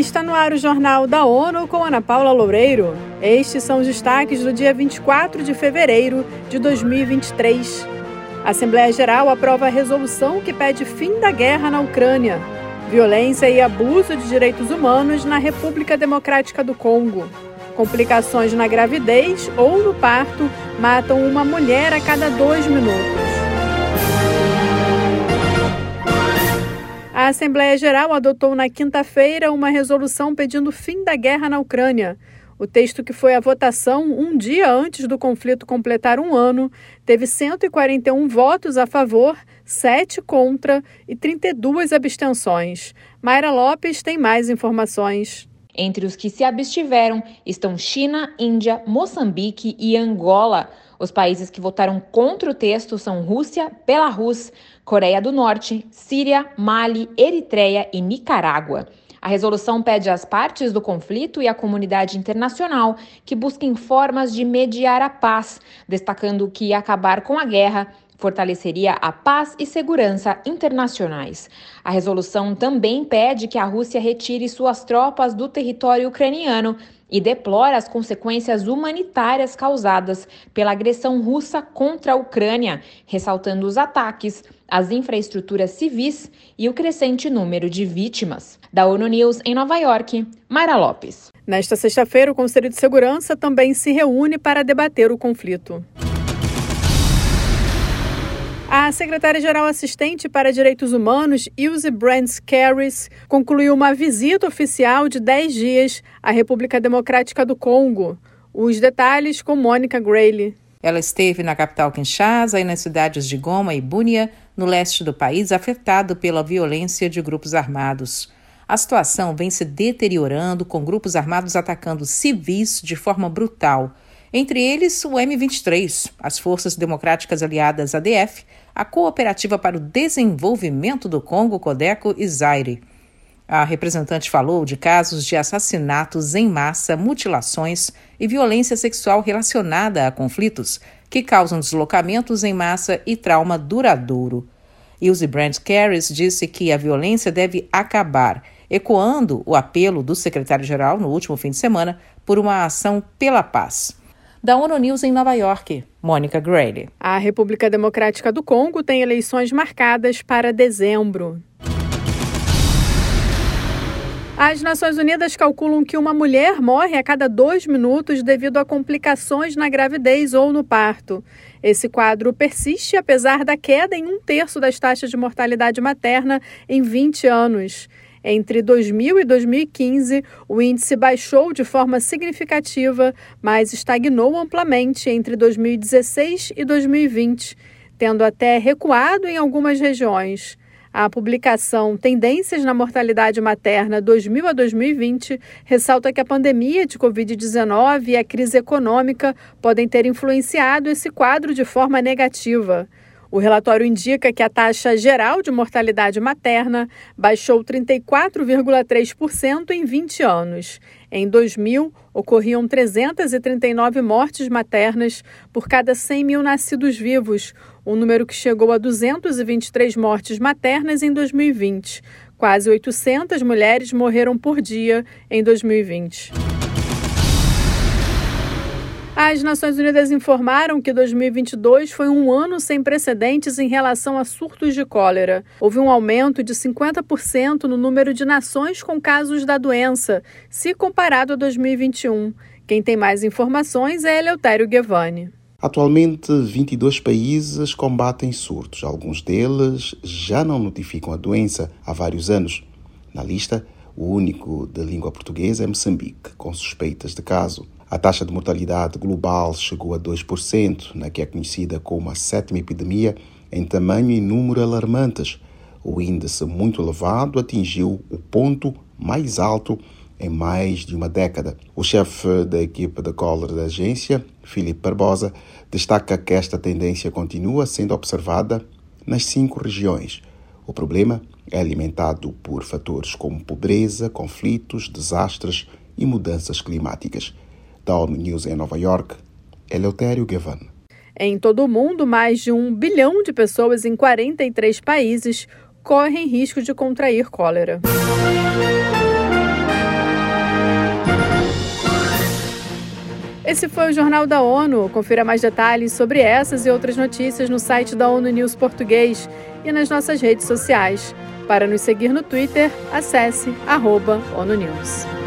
Está no ar o Jornal da ONU com Ana Paula Loureiro. Estes são os destaques do dia 24 de fevereiro de 2023. A Assembleia Geral aprova a resolução que pede fim da guerra na Ucrânia. Violência e abuso de direitos humanos na República Democrática do Congo. Complicações na gravidez ou no parto matam uma mulher a cada dois minutos. A Assembleia Geral adotou na quinta-feira uma resolução pedindo fim da guerra na Ucrânia. O texto, que foi à votação um dia antes do conflito completar um ano, teve 141 votos a favor, 7 contra e 32 abstenções. Mayra Lopes tem mais informações. Entre os que se abstiveram estão China, Índia, Moçambique e Angola. Os países que votaram contra o texto são Rússia, Belarus, Coreia do Norte, Síria, Mali, Eritreia e Nicarágua. A resolução pede às partes do conflito e à comunidade internacional que busquem formas de mediar a paz, destacando que acabar com a guerra fortaleceria a paz e segurança internacionais. A resolução também pede que a Rússia retire suas tropas do território ucraniano e deplora as consequências humanitárias causadas pela agressão russa contra a Ucrânia, ressaltando os ataques às infraestruturas civis e o crescente número de vítimas. Da ONU News em Nova York, Mara Lopes. Nesta sexta-feira, o Conselho de Segurança também se reúne para debater o conflito. A secretária-geral assistente para Direitos Humanos, Ilse Brands Carries, concluiu uma visita oficial de 10 dias à República Democrática do Congo. Os detalhes com Mônica Grayle. Ela esteve na capital Kinshasa e nas cidades de Goma e Bunia, no leste do país, afetado pela violência de grupos armados. A situação vem se deteriorando, com grupos armados atacando civis de forma brutal. Entre eles, o M23, as Forças Democráticas Aliadas ADF, a Cooperativa para o Desenvolvimento do Congo, Codeco e Zaire. A representante falou de casos de assassinatos em massa, mutilações e violência sexual relacionada a conflitos que causam deslocamentos em massa e trauma duradouro. Ilse Brandt Carris disse que a violência deve acabar, ecoando o apelo do secretário-geral no último fim de semana por uma ação pela paz. Da ONU News em Nova York, Mônica Grayle. A República Democrática do Congo tem eleições marcadas para dezembro. As Nações Unidas calculam que uma mulher morre a cada dois minutos devido a complicações na gravidez ou no parto. Esse quadro persiste apesar da queda em um terço das taxas de mortalidade materna em 20 anos. Entre 2000 e 2015, o índice baixou de forma significativa, mas estagnou amplamente entre 2016 e 2020, tendo até recuado em algumas regiões. A publicação Tendências na Mortalidade Materna 2000 a 2020 ressalta que a pandemia de Covid-19 e a crise econômica podem ter influenciado esse quadro de forma negativa. O relatório indica que a taxa geral de mortalidade materna baixou 34,3% em 20 anos. Em 2000, ocorriam 339 mortes maternas por cada 100 mil nascidos vivos, um número que chegou a 223 mortes maternas em 2020. Quase 800 mulheres morreram por dia em 2020. As Nações Unidas informaram que 2022 foi um ano sem precedentes em relação a surtos de cólera. Houve um aumento de 50% no número de nações com casos da doença, se comparado a 2021. Quem tem mais informações é Eleutério Guevani. Atualmente, 22 países combatem surtos. Alguns deles já não notificam a doença há vários anos. Na lista, o único de língua portuguesa é Moçambique, com suspeitas de caso. A taxa de mortalidade global chegou a 2%, na que é conhecida como a sétima epidemia em tamanho e número alarmantes. O índice muito elevado atingiu o ponto mais alto em mais de uma década. O chefe da equipe de cólera da agência, Filipe Barbosa, destaca que esta tendência continua sendo observada nas cinco regiões. O problema é alimentado por fatores como pobreza, conflitos, desastres e mudanças climáticas Town News em Nova York, Eleutério Guevan. Em todo o mundo, mais de um bilhão de pessoas em 43 países correm risco de contrair cólera. Esse foi o Jornal da ONU. Confira mais detalhes sobre essas e outras notícias no site da ONU News Português e nas nossas redes sociais. Para nos seguir no Twitter, acesse arroba ONU News.